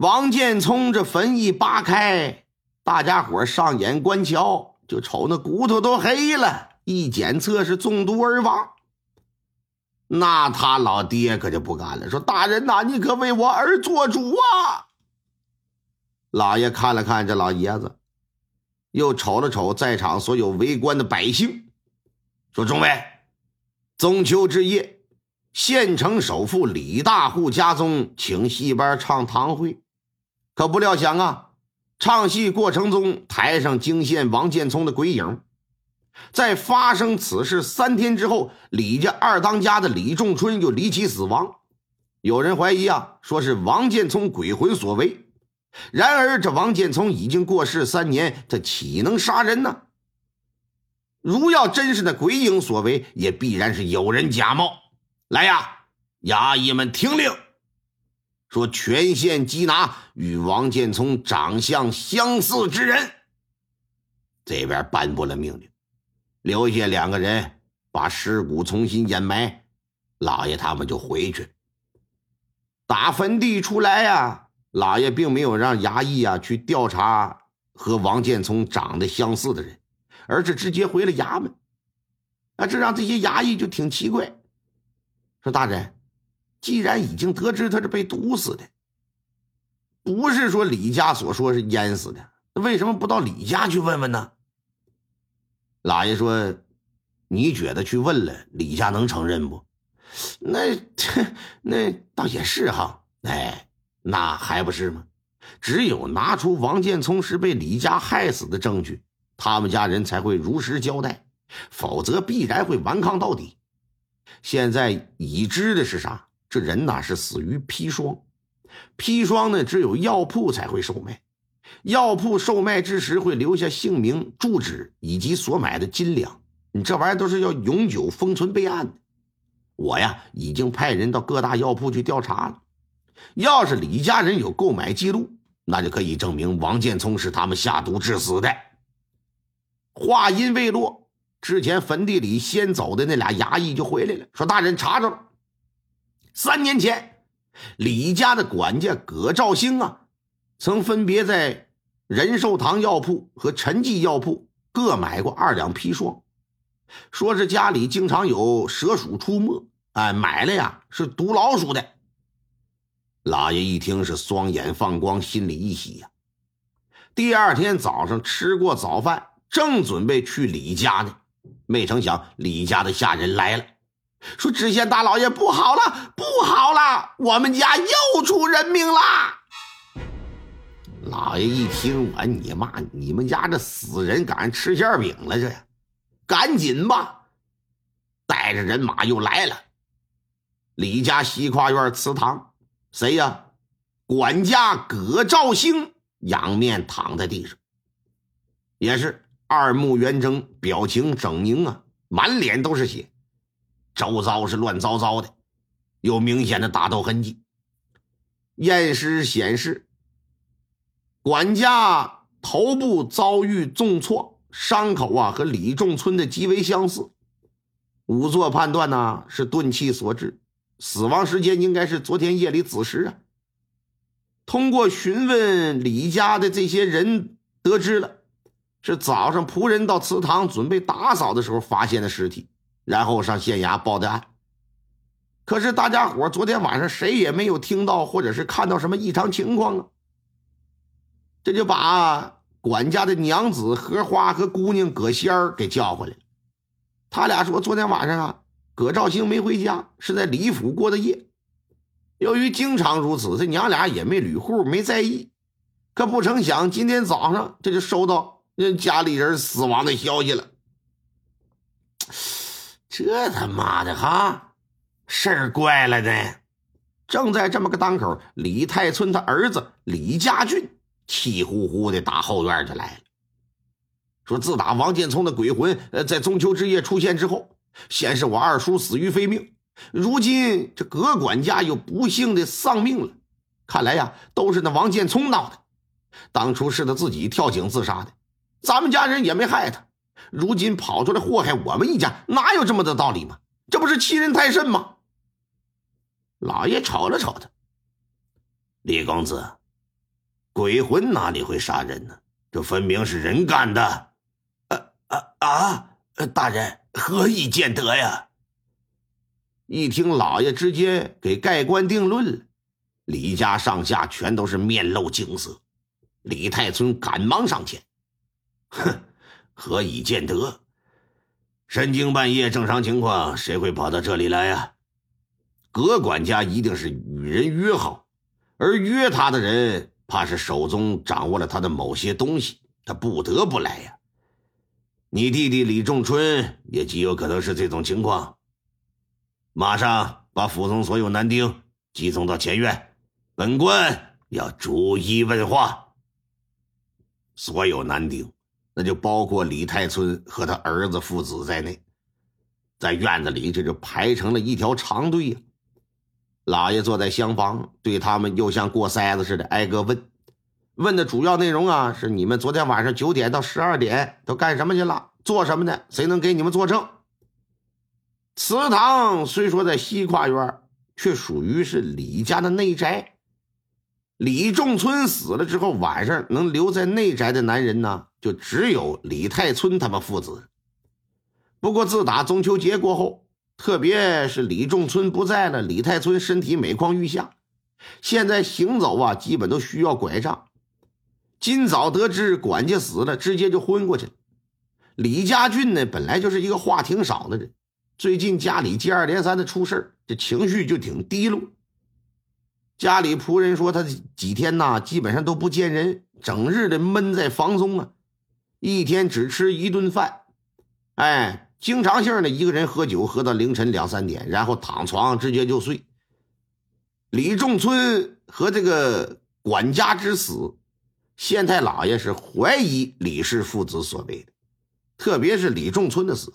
王建聪这坟一扒开，大家伙上眼观瞧，就瞅那骨头都黑了，一检测是中毒而亡。那他老爹可就不干了，说：“大人呐，你可为我儿做主啊！”老爷看了看这老爷子，又瞅了瞅在场所有围观的百姓，说：“众位，中秋之夜。”县城首富李大户家中请戏班唱堂会，可不料想啊，唱戏过程中台上惊现王建聪的鬼影。在发生此事三天之后，李家二当家的李仲春就离奇死亡。有人怀疑啊，说是王建聪鬼魂所为。然而这王建聪已经过世三年，他岂能杀人呢？如要真是那鬼影所为，也必然是有人假冒。来呀，衙役们听令，说全县缉拿与王建聪长相相似之人。这边颁布了命令，留下两个人把尸骨重新掩埋。老爷他们就回去。打坟地出来呀，老爷并没有让衙役啊去调查和王建聪长得相似的人，而是直接回了衙门。啊，这让这些衙役就挺奇怪。说大人，既然已经得知他是被毒死的，不是说李家所说是淹死的，为什么不到李家去问问呢？老爷说：“你觉得去问了，李家能承认不？那那倒也是哈。哎，那还不是吗？只有拿出王建聪是被李家害死的证据，他们家人才会如实交代，否则必然会顽抗到底。”现在已知的是啥？这人呐是死于砒霜，砒霜呢只有药铺才会售卖，药铺售卖之时会留下姓名、住址以及所买的斤两，你这玩意儿都是要永久封存备案的。我呀已经派人到各大药铺去调查了，要是李家人有购买记录，那就可以证明王建聪是他们下毒致死的。话音未落。之前坟地里先走的那俩衙役就回来了，说：“大人查着了，三年前李家的管家葛兆兴啊，曾分别在仁寿堂药铺和陈记药铺各买过二两砒霜，说是家里经常有蛇鼠出没，哎，买了呀是毒老鼠的。”老爷一听是双眼放光，心里一喜呀。第二天早上吃过早饭，正准备去李家呢。没成想，李家的下人来了，说：“知县大老爷，不好了，不好了，我们家又出人命啦！”老爷一听，我你妈，你们家这死人赶上吃馅饼了，这赶紧吧，带着人马又来了。李家西跨院祠堂，谁呀？管家葛兆兴仰面躺在地上，也是。二目圆睁，表情狰狞啊，满脸都是血，周遭是乱糟糟的，有明显的打斗痕迹。验尸显示，管家头部遭遇重挫，伤口啊和李仲村的极为相似。仵作判断呢是钝器所致，死亡时间应该是昨天夜里子时啊。通过询问李家的这些人，得知了。是早上仆人到祠堂准备打扫的时候发现的尸体，然后上县衙报的案。可是大家伙昨天晚上谁也没有听到或者是看到什么异常情况啊！这就把管家的娘子荷花和姑娘葛仙儿给叫回来。他俩说昨天晚上啊，葛兆兴没回家，是在李府过的夜。由于经常如此，这娘俩也没捋户，没在意。可不成想，今天早上这就收到。人家里人死亡的消息了，这他妈的哈事儿怪了呢！正在这么个当口，李太村他儿子李家俊气呼呼的打后院就来了，说自打王建聪的鬼魂呃在中秋之夜出现之后，先是我二叔死于非命，如今这葛管家又不幸的丧命了，看来呀都是那王建聪闹的，当初是他自己跳井自杀的。咱们家人也没害他，如今跑出来祸害我们一家，哪有这么的道理吗？这不是欺人太甚吗？老爷瞅了瞅他，李公子，鬼魂哪里会杀人呢？这分明是人干的！啊啊啊！大人何以见得呀？一听老爷直接给盖棺定论了，李家上下全都是面露惊色。李太村赶忙上前：“哼，何以见得？深更半夜正常情况，谁会跑到这里来呀？葛管家一定是与人约好，而约他的人，怕是手中掌握了他的某些东西，他不得不来呀。你弟弟李仲春也极有可能是这种情况。”马上把府中所有男丁集中到前院，本官要逐一问话。所有男丁，那就包括李太村和他儿子父子在内，在院子里这就排成了一条长队呀。老爷坐在厢房，对他们又像过筛子似的挨个问。问的主要内容啊，是你们昨天晚上九点到十二点都干什么去了，做什么的？谁能给你们作证？祠堂虽说在西跨院，却属于是李家的内宅。李仲春死了之后，晚上能留在内宅的男人呢，就只有李太春他们父子。不过自打中秋节过后，特别是李仲春不在了，李太春身体每况愈下，现在行走啊，基本都需要拐杖。今早得知管家死了，直接就昏过去了。李家俊呢，本来就是一个话挺少的人。最近家里接二连三的出事这情绪就挺低落。家里仆人说他几天呐，基本上都不见人，整日的闷在房中啊，一天只吃一顿饭，哎，经常性的一个人喝酒喝到凌晨两三点，然后躺床直接就睡。李仲村和这个管家之死，县太老爷是怀疑李氏父子所为的，特别是李仲村的死。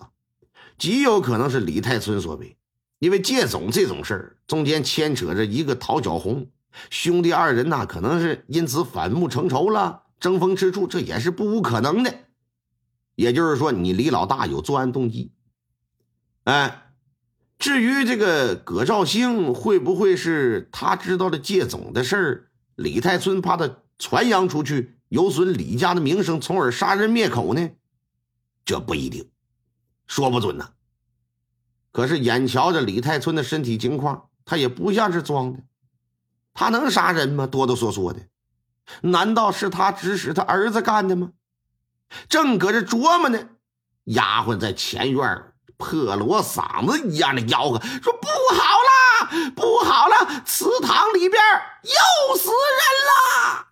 极有可能是李太村所为，因为借种这种事儿，中间牵扯着一个陶小红兄弟二人呐，可能是因此反目成仇了，争风吃醋，这也是不无可能的。也就是说，你李老大有作案动机。哎，至于这个葛兆兴会不会是他知道了借种的事儿，李太村怕他传扬出去，有损李家的名声，从而杀人灭口呢？这不一定。说不准呢。可是眼瞧着李太村的身体情况，他也不像是装的。他能杀人吗？哆哆嗦嗦的，难道是他指使他儿子干的吗？正搁这琢磨呢，丫鬟在前院破锣嗓子一样的吆喝说：“不好了，不好了！祠堂里边又死人了！”